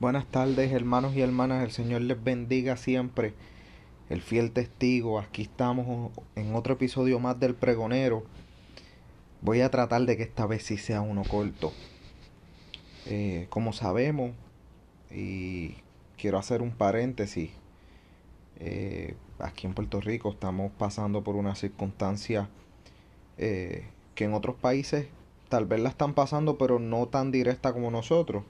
Buenas tardes hermanos y hermanas, el Señor les bendiga siempre. El fiel testigo, aquí estamos en otro episodio más del pregonero. Voy a tratar de que esta vez sí sea uno corto. Eh, como sabemos, y quiero hacer un paréntesis, eh, aquí en Puerto Rico estamos pasando por una circunstancia eh, que en otros países tal vez la están pasando, pero no tan directa como nosotros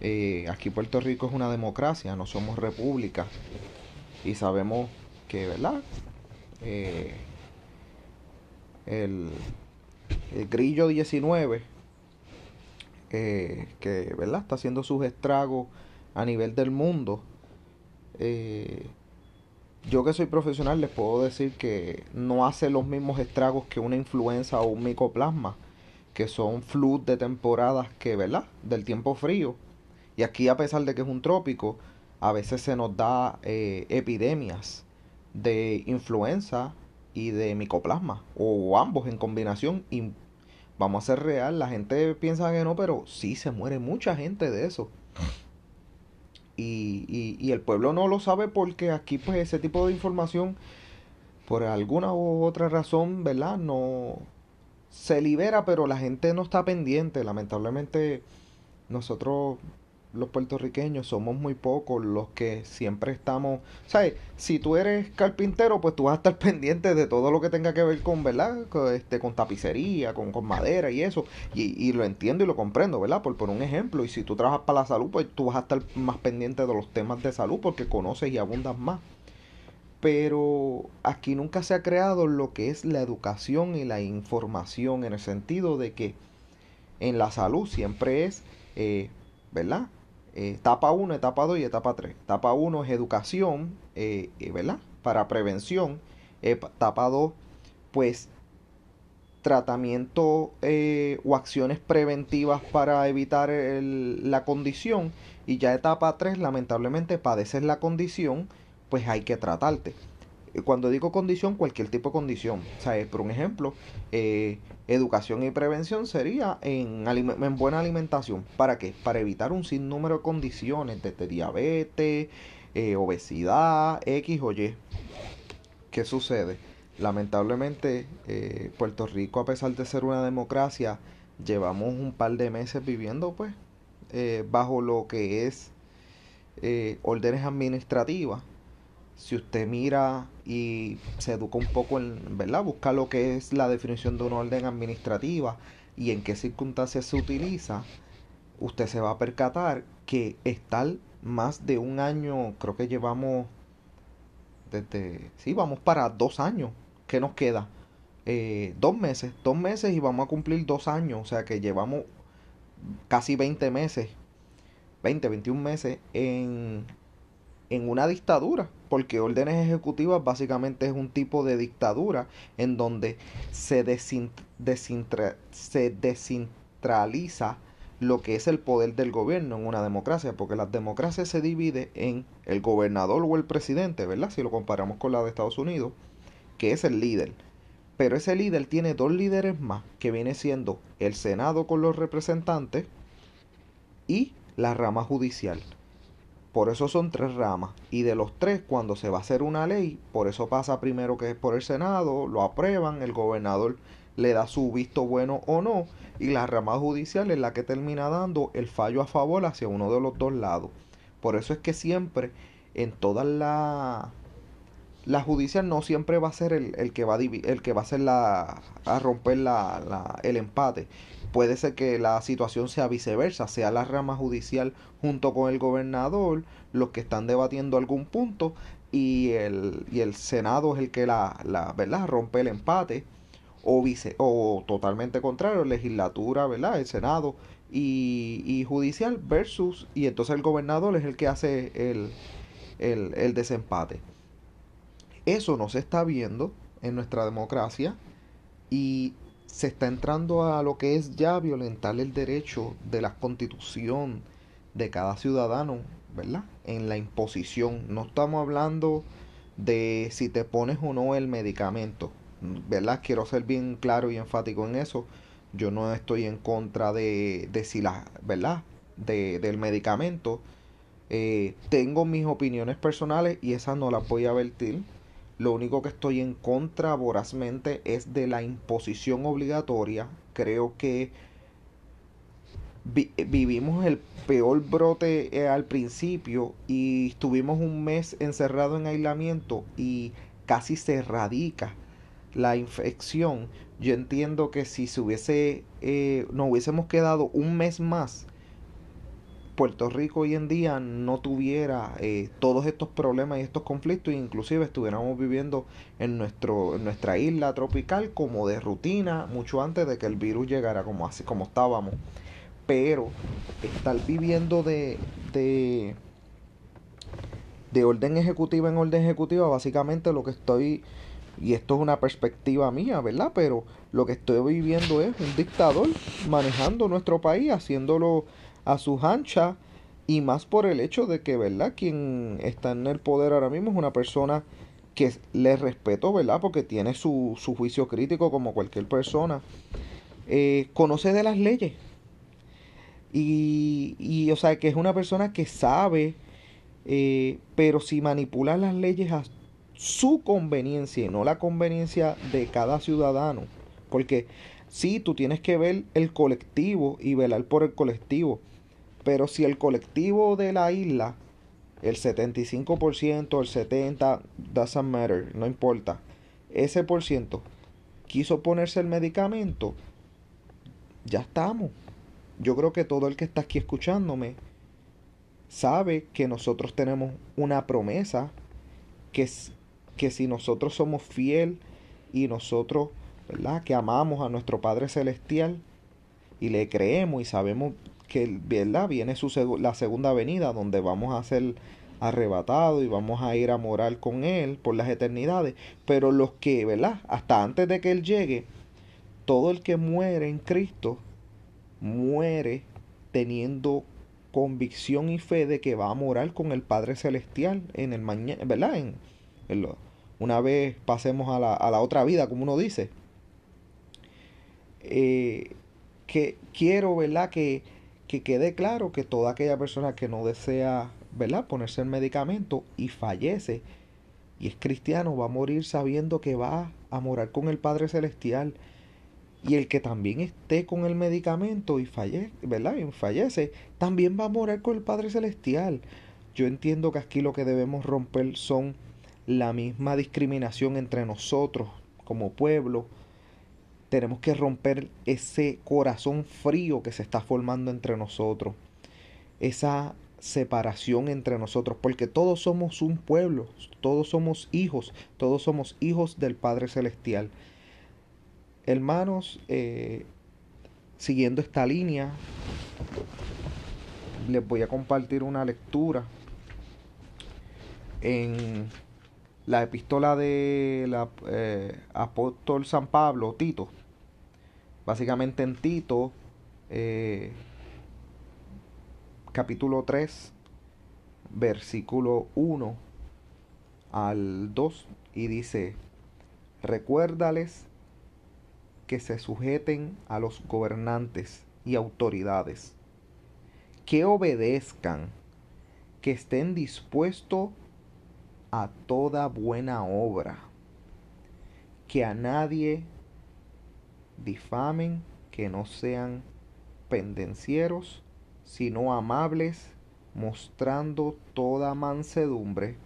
eh, aquí Puerto Rico es una democracia, no somos república. Y sabemos que, ¿verdad? Eh, el, grillo 19, eh, que, ¿verdad? Está haciendo sus estragos a nivel del mundo. yo que soy profesional les puedo decir que no hace los mismos estragos que una influenza o un micoplasma, que son flus de temporadas que, ¿verdad? Del tiempo frío y aquí, a pesar de que es un trópico, a veces se nos da eh, epidemias de influenza y de micoplasma, o ambos en combinación. Y vamos a ser real, la gente piensa que no, pero sí se muere mucha gente de eso. Y, y, y, el pueblo no lo sabe porque aquí pues ese tipo de información por alguna u otra razón, ¿verdad? No se libera, pero la gente no está pendiente. Lamentablemente nosotros los puertorriqueños somos muy pocos los que siempre estamos, ¿sabes? Si tú eres carpintero, pues tú vas a estar pendiente de todo lo que tenga que ver con, ¿verdad? Con, este, con tapicería, con, con madera y eso. Y, y, lo entiendo y lo comprendo, ¿verdad? Por, por un ejemplo, y si tú trabajas para la salud, pues tú vas a estar más pendiente de los temas de salud porque conoces y abundas más. Pero aquí nunca se ha creado lo que es la educación y la información en el sentido de que en la salud siempre es, eh, ¿verdad? Eh, etapa 1, etapa 2 y etapa 3. Etapa 1 es educación, eh, eh, ¿verdad? Para prevención. Etapa 2, pues tratamiento o acciones preventivas para evitar la condición. Y ya etapa 3, lamentablemente, padeces la condición, pues hay que tratarte. Cuando digo condición, cualquier tipo de condición. O sea, por un ejemplo, eh, educación y prevención sería en, en, buena alimentación. ¿Para qué? Para evitar un sinnúmero de condiciones, desde diabetes, eh, obesidad, X o Y. ¿Qué sucede? Lamentablemente, eh, Puerto Rico, a pesar de ser una democracia, llevamos un par de meses viviendo, pues, bajo lo que es órdenes administrativas si usted mira y se educa un poco en, ¿verdad? Busca lo que es la definición de una orden administrativa y en qué circunstancias se utiliza, usted se va a percatar que estar más de un año, creo que llevamos desde, sí, vamos para dos años, ¿qué nos queda? Eh, dos meses, dos meses y vamos a cumplir dos años, o sea que llevamos casi 20 meses, 20, 21 meses en en una dictadura, porque órdenes ejecutivas básicamente es un tipo de dictadura en donde se, se descentraliza lo que es el poder del gobierno en una democracia, porque la democracia se divide en el gobernador o el presidente, ¿verdad? Si lo comparamos con la de Estados Unidos, que es el líder. Pero ese líder tiene dos líderes más, que viene siendo el Senado con los representantes y la rama judicial. Por eso son tres ramas. Y de los tres, cuando se va a hacer una ley, por eso pasa primero que es por el Senado, lo aprueban, el gobernador le da su visto bueno o no, y la rama judicial es la que termina dando el fallo a favor hacia uno de los dos lados. Por eso es que siempre, en todas la la judicial no siempre va a ser el, el que va a el que va a ser la a romper la, la, el empate puede ser que la situación sea viceversa, sea la rama judicial junto con el gobernador los que están debatiendo algún punto y el, y el Senado es el que la, la ¿verdad? rompe el empate o, vice, o totalmente contrario, legislatura, ¿verdad? el Senado y, y, judicial versus y entonces el gobernador es el que hace el, el, el desempate. Eso no se está viendo en nuestra democracia y se está entrando a lo que es ya violentar el derecho de la constitución de cada ciudadano, ¿verdad? En la imposición. No estamos hablando de si te pones o no el medicamento, ¿verdad? Quiero ser bien claro y enfático en eso. Yo no estoy en contra de, de si la, ¿verdad? del medicamento. Eh, tengo mis opiniones personales y esas no las voy a vertir. Lo único que estoy en contra vorazmente es de la imposición obligatoria. Creo que vivimos el peor brote eh, al principio y estuvimos un mes encerrado en aislamiento y casi se erradica la infección. Yo entiendo que si se hubiese, eh, nos hubiésemos quedado un mes más, Puerto Rico hoy en día no tuviera eh, todos estos problemas y estos conflictos, inclusive estuviéramos viviendo en, nuestro, en nuestra isla tropical como de rutina, mucho antes de que el virus llegara como así como estábamos pero estar viviendo de, de, de orden ejecutiva en orden ejecutiva, básicamente lo que estoy, y esto es una perspectiva mía, ¿verdad? Pero lo que estoy viviendo es un dictador manejando nuestro país, haciéndolo a sus anchas, y más por el hecho de que, ¿verdad? Quien está en el poder ahora mismo es una persona que le respeto, ¿verdad? Porque tiene su, su juicio crítico como cualquier persona. Eh, conoce de las leyes, y, y, o sea, que es una persona que sabe, eh, pero si manipula las leyes a su conveniencia y no la conveniencia de cada ciudadano. Porque sí, tú tienes que ver el colectivo y velar por el colectivo. Pero si el colectivo de la isla, el 75%, el 70%, doesn't matter, no importa. Ese por ciento quiso ponerse el medicamento, ya estamos yo creo que todo el que está aquí escuchándome sabe que nosotros tenemos una promesa que, que si nosotros somos fiel y nosotros, ¿verdad? Que amamos a nuestro Padre Celestial y le creemos y sabemos que, ¿verdad? Viene su la segunda venida donde vamos a ser arrebatados y vamos a ir a morar con Él por las eternidades. Pero los que, ¿verdad? Hasta antes de que Él llegue, todo el que muere en Cristo muere teniendo convicción y fe de que va a morar con el Padre Celestial en el mañana, ¿verdad? En, una vez pasemos a la, a la, otra vida, como uno dice. Eh, que quiero, ¿verdad? Que, que quede claro que toda aquella persona que no desea, ¿verdad? Ponerse el medicamento y fallece y es cristiano, va a morir sabiendo que va a morar con el Padre Celestial y el que también esté con el medicamento y fallece, ¿verdad? Y fallece, también va a morir con el Padre Celestial. Yo entiendo que aquí lo que debemos romper son la misma discriminación entre nosotros como pueblo. Tenemos que romper ese corazón frío que se está formando entre nosotros. Esa separación entre nosotros, porque todos somos un pueblo, todos somos hijos, todos somos hijos del Padre Celestial. Hermanos, eh, siguiendo esta línea, les voy a compartir una lectura en la epístola del eh, apóstol San Pablo, Tito. Básicamente en Tito, eh, capítulo 3, versículo 1 al 2, y dice, recuérdales que se sujeten a los gobernantes y autoridades, que obedezcan, que estén dispuestos a toda buena obra, que a nadie difamen, que no sean pendencieros, sino amables, mostrando toda mansedumbre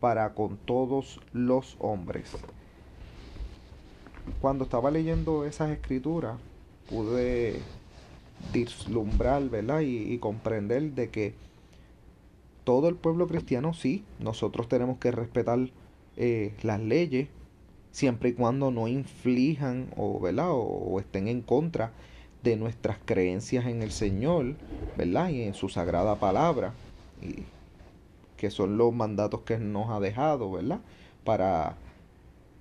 para con todos los hombres cuando estaba leyendo esas escrituras, pude vislumbrar, ¿verdad? Y, comprender de que todo el pueblo cristiano, sí, nosotros tenemos que respetar eh, las leyes, siempre y cuando no inflijan o, ¿verdad? O, estén en contra de nuestras creencias en el Señor, ¿verdad? Y en su sagrada palabra, y que son los mandatos que nos ha dejado, ¿verdad? Para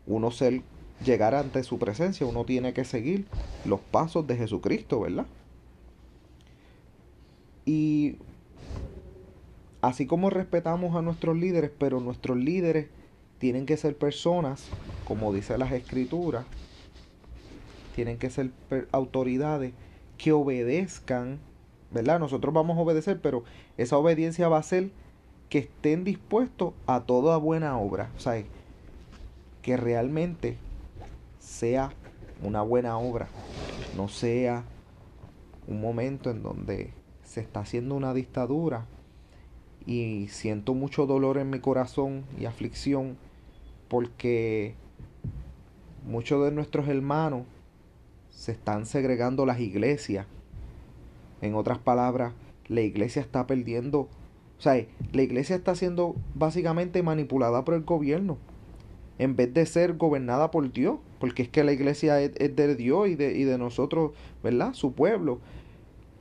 uno ser llegar ante su presencia, uno tiene que seguir los pasos de Jesucristo, ¿verdad? Y así como respetamos a nuestros líderes, pero nuestros líderes tienen que ser personas, como dice las escrituras, tienen que ser autoridades que obedezcan ¿verdad? Nosotros vamos a obedecer, pero esa obediencia va a ser que estén dispuestos a toda buena obra. O sea, que realmente sea una buena obra, no sea un momento en donde se está haciendo una dictadura y siento mucho dolor en mi corazón y aflicción porque muchos de nuestros hermanos se están segregando las iglesias. En otras palabras, la iglesia está perdiendo, o sea, la iglesia está siendo básicamente manipulada por el gobierno en vez de ser gobernada por Dios, porque es que la iglesia es, de Dios y de, y de nosotros, ¿verdad? Su pueblo.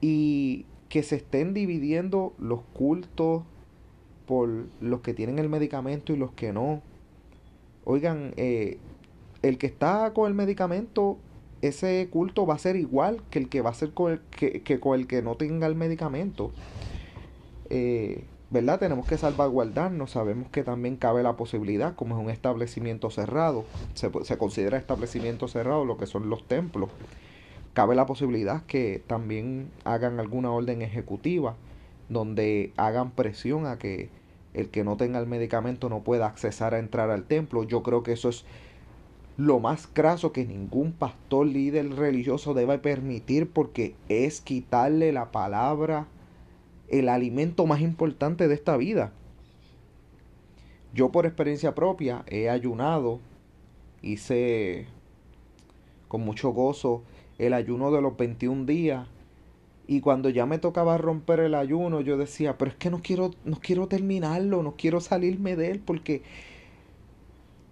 Y que se estén dividiendo los cultos por los que tienen el medicamento y los que no. Oigan, eh, el que está con el medicamento, ese culto va a ser igual que el que va a ser con el que, con el que no tenga el medicamento. Eh, ¿Verdad? Tenemos que salvaguardarnos. Sabemos que también cabe la posibilidad, como es un establecimiento cerrado, se, se considera establecimiento cerrado lo que son los templos cabe la posibilidad que también hagan alguna orden ejecutiva donde hagan presión a que el que no tenga el medicamento no pueda accesar a entrar al templo. Yo creo que eso es lo más craso que ningún pastor líder religioso debe permitir porque es quitarle la palabra, el alimento más importante de esta vida. Yo por experiencia propia he ayunado, hice con mucho gozo el ayuno de los 21 días. Y cuando ya me tocaba romper el ayuno, yo decía, pero es que no quiero, no quiero terminarlo, no quiero salirme de él, porque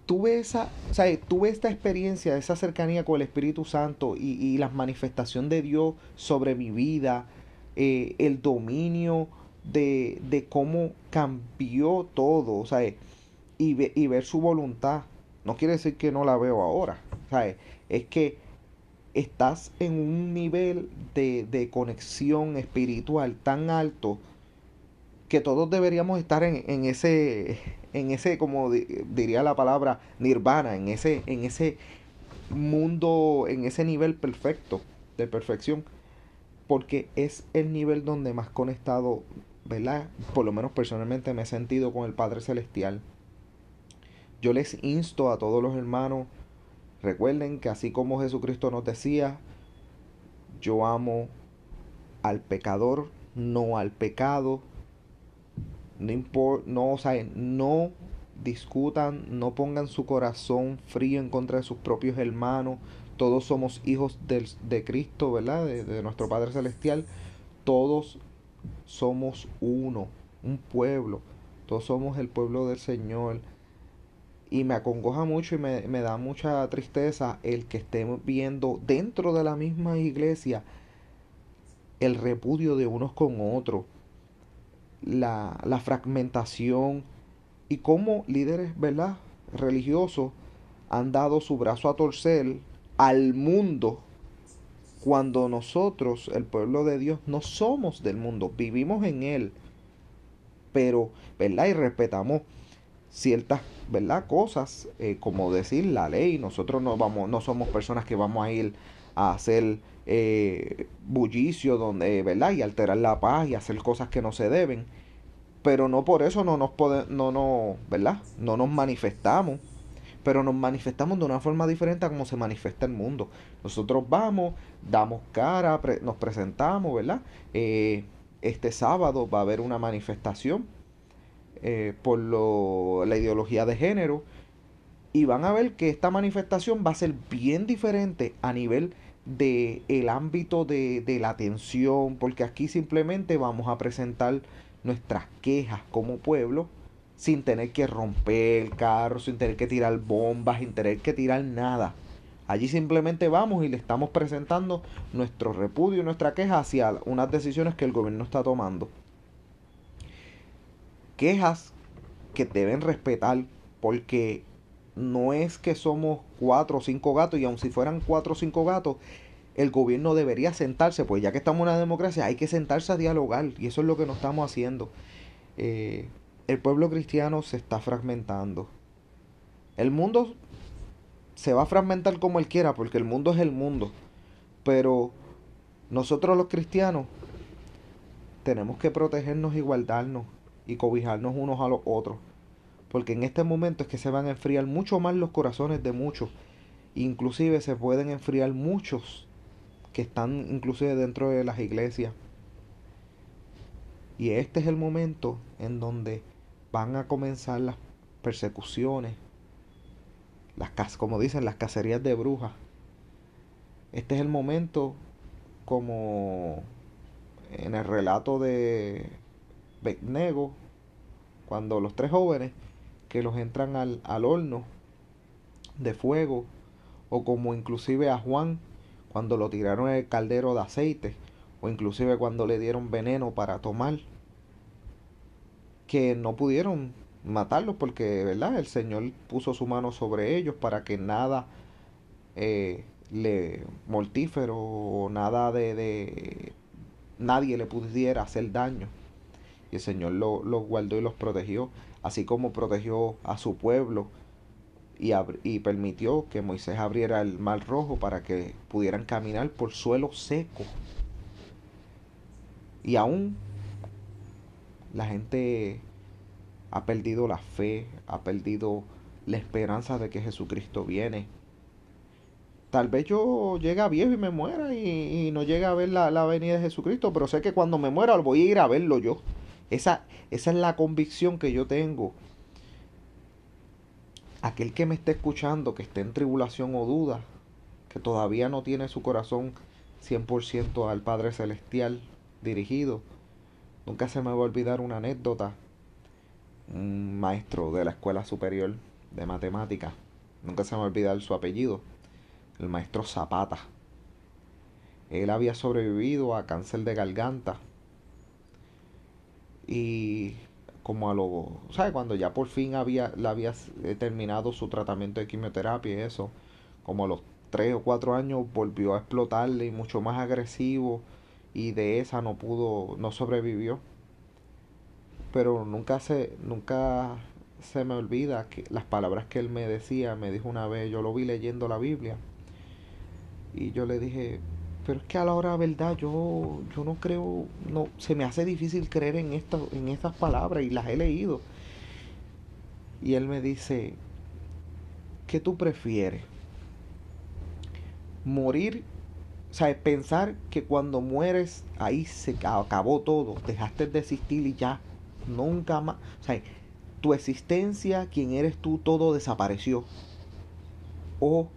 tuve esa, o tuve esta experiencia, esa cercanía con el Espíritu Santo y, y la manifestación de Dios sobre mi vida, eh, el dominio de, de, cómo cambió todo, o sea, y, y ver su voluntad. No quiere decir que no la veo ahora, ¿sabes? Es que estás en un nivel de, conexión espiritual tan alto que todos deberíamos estar en, ese, en ese, como diría la palabra, nirvana, en ese, en ese mundo, en ese nivel perfecto, de perfección, porque es el nivel donde más conectado, ¿verdad? Por lo menos personalmente me he sentido con el Padre Celestial. Yo les insto a todos los hermanos Recuerden que así como Jesucristo nos decía, yo amo al pecador, no al pecado. No, no, o sea, no discutan, no pongan su corazón frío en contra de sus propios hermanos. Todos somos hijos de, Cristo, ¿verdad? De, de nuestro Padre Celestial. Todos somos uno, un pueblo. Todos somos el pueblo del Señor. Y me acongoja mucho y me, da mucha tristeza el que estemos viendo dentro de la misma iglesia el repudio de unos con otros, la, la fragmentación y cómo líderes, ¿verdad? religiosos han dado su brazo a torcer al mundo cuando nosotros, el pueblo de Dios, no somos del mundo, vivimos en él, pero, ¿verdad? Y respetamos ciertas ¿verdad? cosas eh, como decir la ley. Nosotros no vamos no somos personas que vamos a ir a hacer eh, bullicio donde verdad y alterar la paz y hacer cosas que no se deben. Pero no por eso no nos podemos no no verdad no nos manifestamos. Pero nos manifestamos de una forma diferente a como se manifiesta el mundo. Nosotros vamos damos cara nos presentamos verdad eh, este sábado va a haber una manifestación eh, por lo, la ideología de género. Y van a ver que esta manifestación va a ser bien diferente a nivel de el ámbito de, de la atención, porque aquí simplemente vamos a presentar nuestras quejas como pueblo sin tener que romper el carro, sin tener que tirar bombas, sin tener que tirar nada. Allí simplemente vamos y le estamos presentando nuestro repudio y nuestra queja hacia unas decisiones que el gobierno está tomando quejas que deben respetar porque no es que somos cuatro o cinco gatos y aun si fueran cuatro o cinco gatos, el gobierno debería sentarse, pues ya que estamos en una democracia hay que sentarse a dialogar y eso es lo que nos estamos haciendo. Eh, el pueblo cristiano se está fragmentando. El mundo se va a fragmentar como él quiera porque el mundo es el mundo. Pero nosotros los cristianos tenemos que protegernos y guardarnos y cobijarnos unos a los otros. Porque en este momento es que se van a enfriar mucho más los corazones de muchos. Inclusive se pueden enfriar muchos que están inclusive dentro de las iglesias. Y este es el momento en donde van a comenzar las persecuciones, las como dicen, las cacerías de brujas. Este es el momento como en el relato de Nego, cuando los tres jóvenes que los entran al, al horno de fuego, o como inclusive a Juan cuando lo tiraron en el caldero de aceite, o inclusive cuando le dieron veneno para tomar, que no pudieron matarlos porque, ¿verdad? El Señor puso su mano sobre ellos para que nada eh, le mortífero o nada de, de, nadie le pudiera hacer daño. Y el Señor los guardó y los protegió, así como protegió a su pueblo y, y, permitió que Moisés abriera el mar rojo para que pudieran caminar por suelo seco. Y aún la gente ha perdido la fe, ha perdido la esperanza de que Jesucristo viene. Tal vez yo llegue a viejo y me muera y, no llegue a ver la, la, venida de Jesucristo, pero sé que cuando me muera voy a ir a verlo yo. Esa, esa es la convicción que yo tengo. Aquel que me esté escuchando, que esté en tribulación o duda, que todavía no tiene su corazón 100% al Padre Celestial dirigido, nunca se me va a olvidar una anécdota un maestro de la escuela superior de matemáticas, nunca se me va a olvidar su apellido, el maestro Zapata. Él había sobrevivido a cáncer de garganta y como a lo, ¿sabes? Cuando ya por fin había, le había terminado su tratamiento de quimioterapia y eso, como a los 3 o 4 años volvió a explotarle y mucho más agresivo y de esa no pudo, no sobrevivió pero nunca se, nunca se me olvida que las palabras que él me decía, me dijo una vez, yo lo vi leyendo la Biblia, y yo le dije, pero es que a la hora verdad yo, yo no creo, no, se me hace difícil creer en, en estas palabras y las he leído. Y él me dice, ¿qué tú prefieres? Morir, o sea, pensar que cuando mueres ahí se acabó todo, dejaste de existir y ya, nunca más. O sea, tu existencia, quien eres tú, todo desapareció. O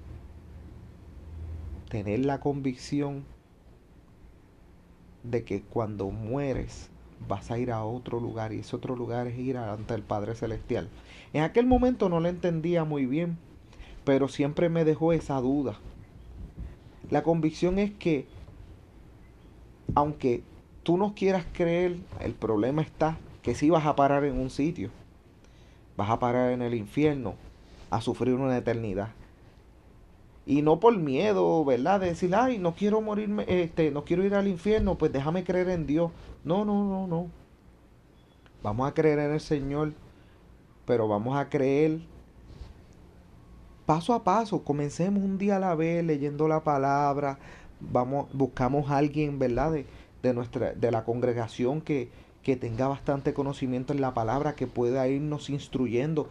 tener la convicción de que cuando mueres vas a ir a otro lugar y ese otro lugar es ir ante el Padre Celestial. En aquel momento no lo entendía muy bien, pero siempre me dejó esa duda. La convicción es que, aunque tú no quieras creer, el problema está que si vas a parar en un sitio, vas a parar en el infierno a sufrir una eternidad. Y no por miedo, ¿verdad? De decir, ay, no quiero morirme, este, no quiero ir al infierno, pues déjame creer en Dios. No, no, no, no. Vamos a creer en el Señor, pero vamos a creer paso a paso. Comencemos un día a la vez leyendo la palabra. Vamos, buscamos a alguien, ¿verdad? De, de nuestra, de la congregación que, que tenga bastante conocimiento en la palabra, que pueda irnos instruyendo,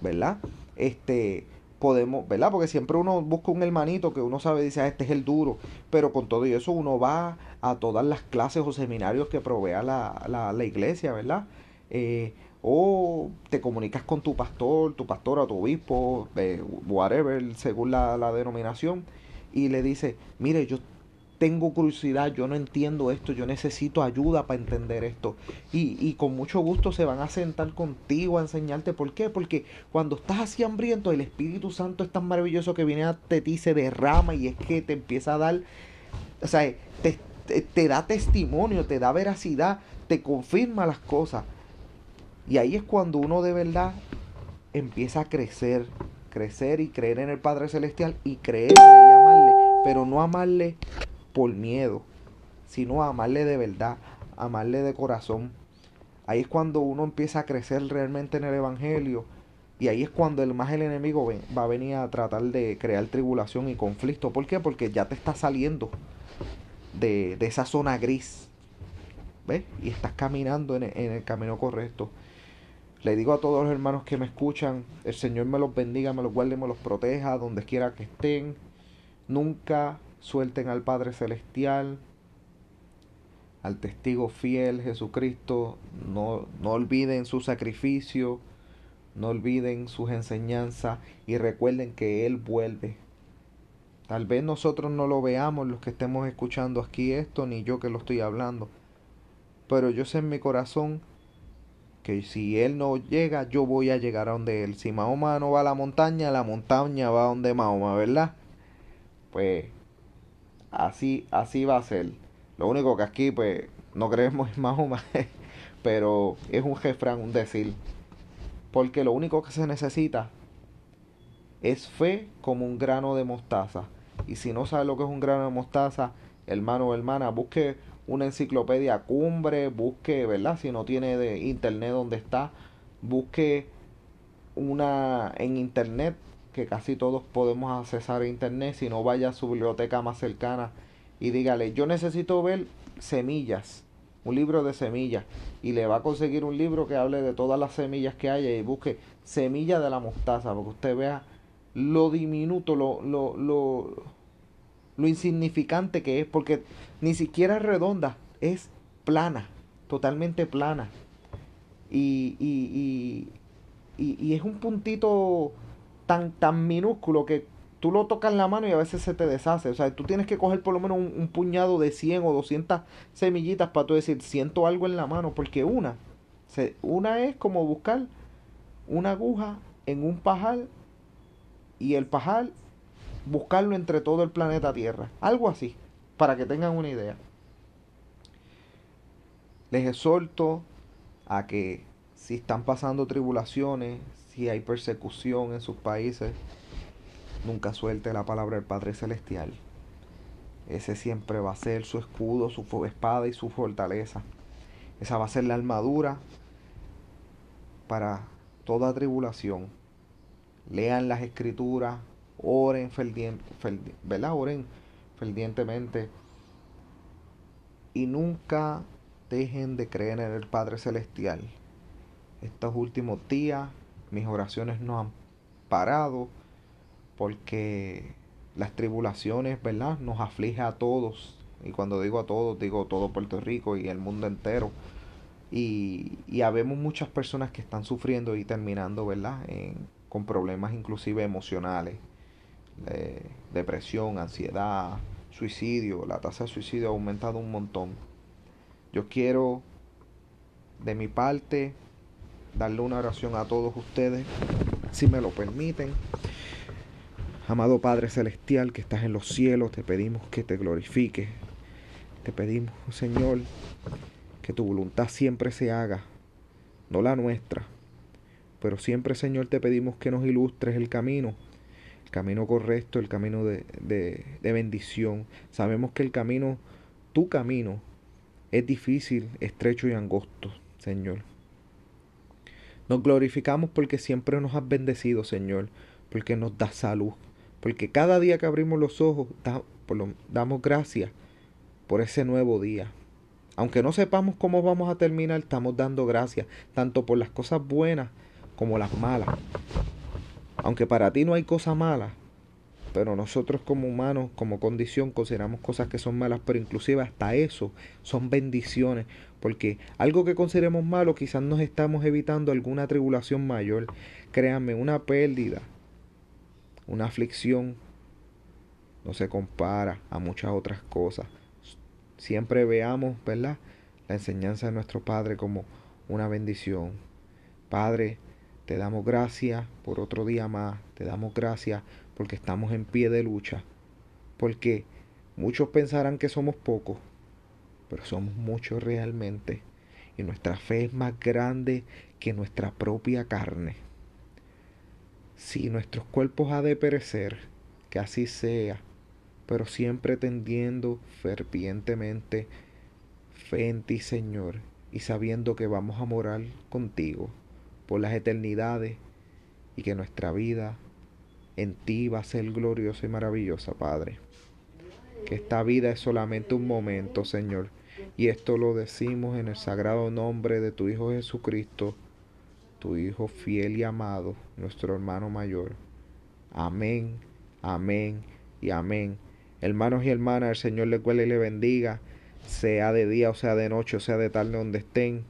¿verdad? Este, podemos, ¿verdad? Porque siempre uno busca un hermanito que uno sabe, dice, ah, este es el duro, pero con todo eso uno va a todas las clases o seminarios que provea la, la, iglesia, ¿verdad? Eh, o te comunicas con tu pastor, tu pastora, tu obispo, eh, whatever, según la, la denominación, y le dice, mire, yo tengo curiosidad, yo no entiendo esto, yo necesito ayuda para entender esto. Y, y, con mucho gusto se van a sentar contigo a enseñarte por qué. Porque cuando estás así hambriento, el Espíritu Santo es tan maravilloso que viene a ti, se derrama y es que te empieza a dar, o sea, te, te da testimonio, te da veracidad, te confirma las cosas. Y ahí es cuando uno de verdad empieza a crecer, crecer y creer en el Padre Celestial y creerle y amarle, pero no amarle por miedo, sino amarle de verdad, amarle de corazón. Ahí es cuando uno empieza a crecer realmente en el Evangelio. Y ahí es cuando el más el enemigo va a venir a tratar de crear tribulación y conflicto. ¿Por qué? Porque ya te está saliendo de, esa zona gris. ¿ves? Y estás caminando en el camino correcto. Le digo a todos los hermanos que me escuchan, el Señor me los bendiga, me los guarde, me los proteja, donde quiera que estén. Nunca suelten al Padre Celestial, al testigo fiel Jesucristo. No, no olviden su sacrificio, no olviden sus enseñanzas y recuerden que Él vuelve. Tal vez nosotros no lo veamos los que estemos escuchando aquí esto, ni yo que lo estoy hablando. Pero yo sé en mi corazón que si él no llega, yo voy a llegar a donde él. Si Mahoma no va a la montaña, la montaña va a donde Mahoma, ¿verdad? Pues así, así va a ser. Lo único que aquí, pues, no creemos en Mahoma, pero es un refrán, un decir. Porque lo único que se necesita es fe como un grano de mostaza. Y si no sabe lo que es un grano de mostaza, hermano o hermana, busque una enciclopedia cumbre, busque, ¿verdad? Si no tiene de internet donde está, busque una en internet, que casi todos podemos accesar a internet, si no vaya a su biblioteca más cercana y dígale, yo necesito ver semillas, un libro de semillas, y le va a conseguir un libro que hable de todas las semillas que haya y busque semilla de la mostaza, porque usted vea lo diminuto, lo, lo, lo lo insignificante que es, porque ni siquiera es redonda, es plana, totalmente plana. Y, y, y, y, es un puntito tan, tan minúsculo que tú lo tocas en la mano y a veces se te deshace. O sea, tú tienes que coger por lo menos un, puñado de 100 o 200 semillitas para tú decir, siento algo en la mano, porque una, se, una es como buscar una aguja en un pajal y el pajal buscarlo entre todo el planeta Tierra. Algo así, para que tengan una idea. Les exhorto a que si están pasando tribulaciones, si hay persecución en sus países, nunca suelte la palabra del Padre Celestial. Ese siempre va a ser su escudo, su espada y su fortaleza. Esa va a ser la armadura para toda tribulación. Lean las escrituras, oren, ¿verdad? oren fervientemente y nunca dejen de creer en el Padre Celestial. Estos últimos días mis oraciones no han parado porque las tribulaciones, ¿verdad? Nos aflige a todos. Y cuando digo a todos, digo todo Puerto Rico y el mundo entero. Y, y habemos muchas personas que están sufriendo y terminando, ¿verdad? con problemas inclusive emocionales depresión, ansiedad, suicidio. La tasa de suicidio ha aumentado un montón. Yo quiero, de mi parte, darle una oración a todos ustedes, si me lo permiten. Amado Padre Celestial que estás en los cielos, te pedimos que te glorifiques. Te pedimos, Señor, que tu voluntad siempre se haga, no la nuestra. Pero siempre, Señor, te pedimos que nos ilustres el camino camino correcto, el camino de, de, bendición. Sabemos que el camino, tu camino, es difícil, estrecho y angosto, Señor. Nos glorificamos porque siempre nos has bendecido, Señor, porque nos das salud, porque cada día que abrimos los ojos damos gracias por ese nuevo día. Aunque no sepamos cómo vamos a terminar, estamos dando gracias, tanto por las cosas buenas como las malas. Aunque para ti no hay cosa mala, pero nosotros como humanos, como condición, consideramos cosas que son malas, pero inclusive hasta eso son bendiciones, porque algo que consideremos malo quizás nos estamos evitando alguna tribulación mayor. Créanme, una pérdida, una aflicción, no se compara a muchas otras cosas. Siempre veamos, ¿verdad? La enseñanza de nuestro Padre como una bendición. Padre, te damos gracias por otro día más. Te damos gracias porque estamos en pie de lucha. Porque muchos pensarán que somos pocos, pero somos muchos realmente. Y nuestra fe es más grande que nuestra propia carne. Si nuestros cuerpos ha de perecer, que así sea, pero siempre tendiendo fervientemente fe en ti, Señor, y sabiendo que vamos a morar contigo por las eternidades y que nuestra vida en ti va a ser gloriosa y maravillosa, Padre. Que esta vida es solamente un momento, Señor, Y esto lo decimos en el sagrado nombre de tu Hijo Jesucristo, tu Hijo fiel y amado, nuestro hermano mayor. Amén, amén y amén. Hermanos y hermanas, el Señor les cuele y le bendiga, sea de día o sea de noche o sea de tarde donde estén.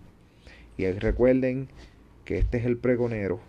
Y recuerden que este es el pregonero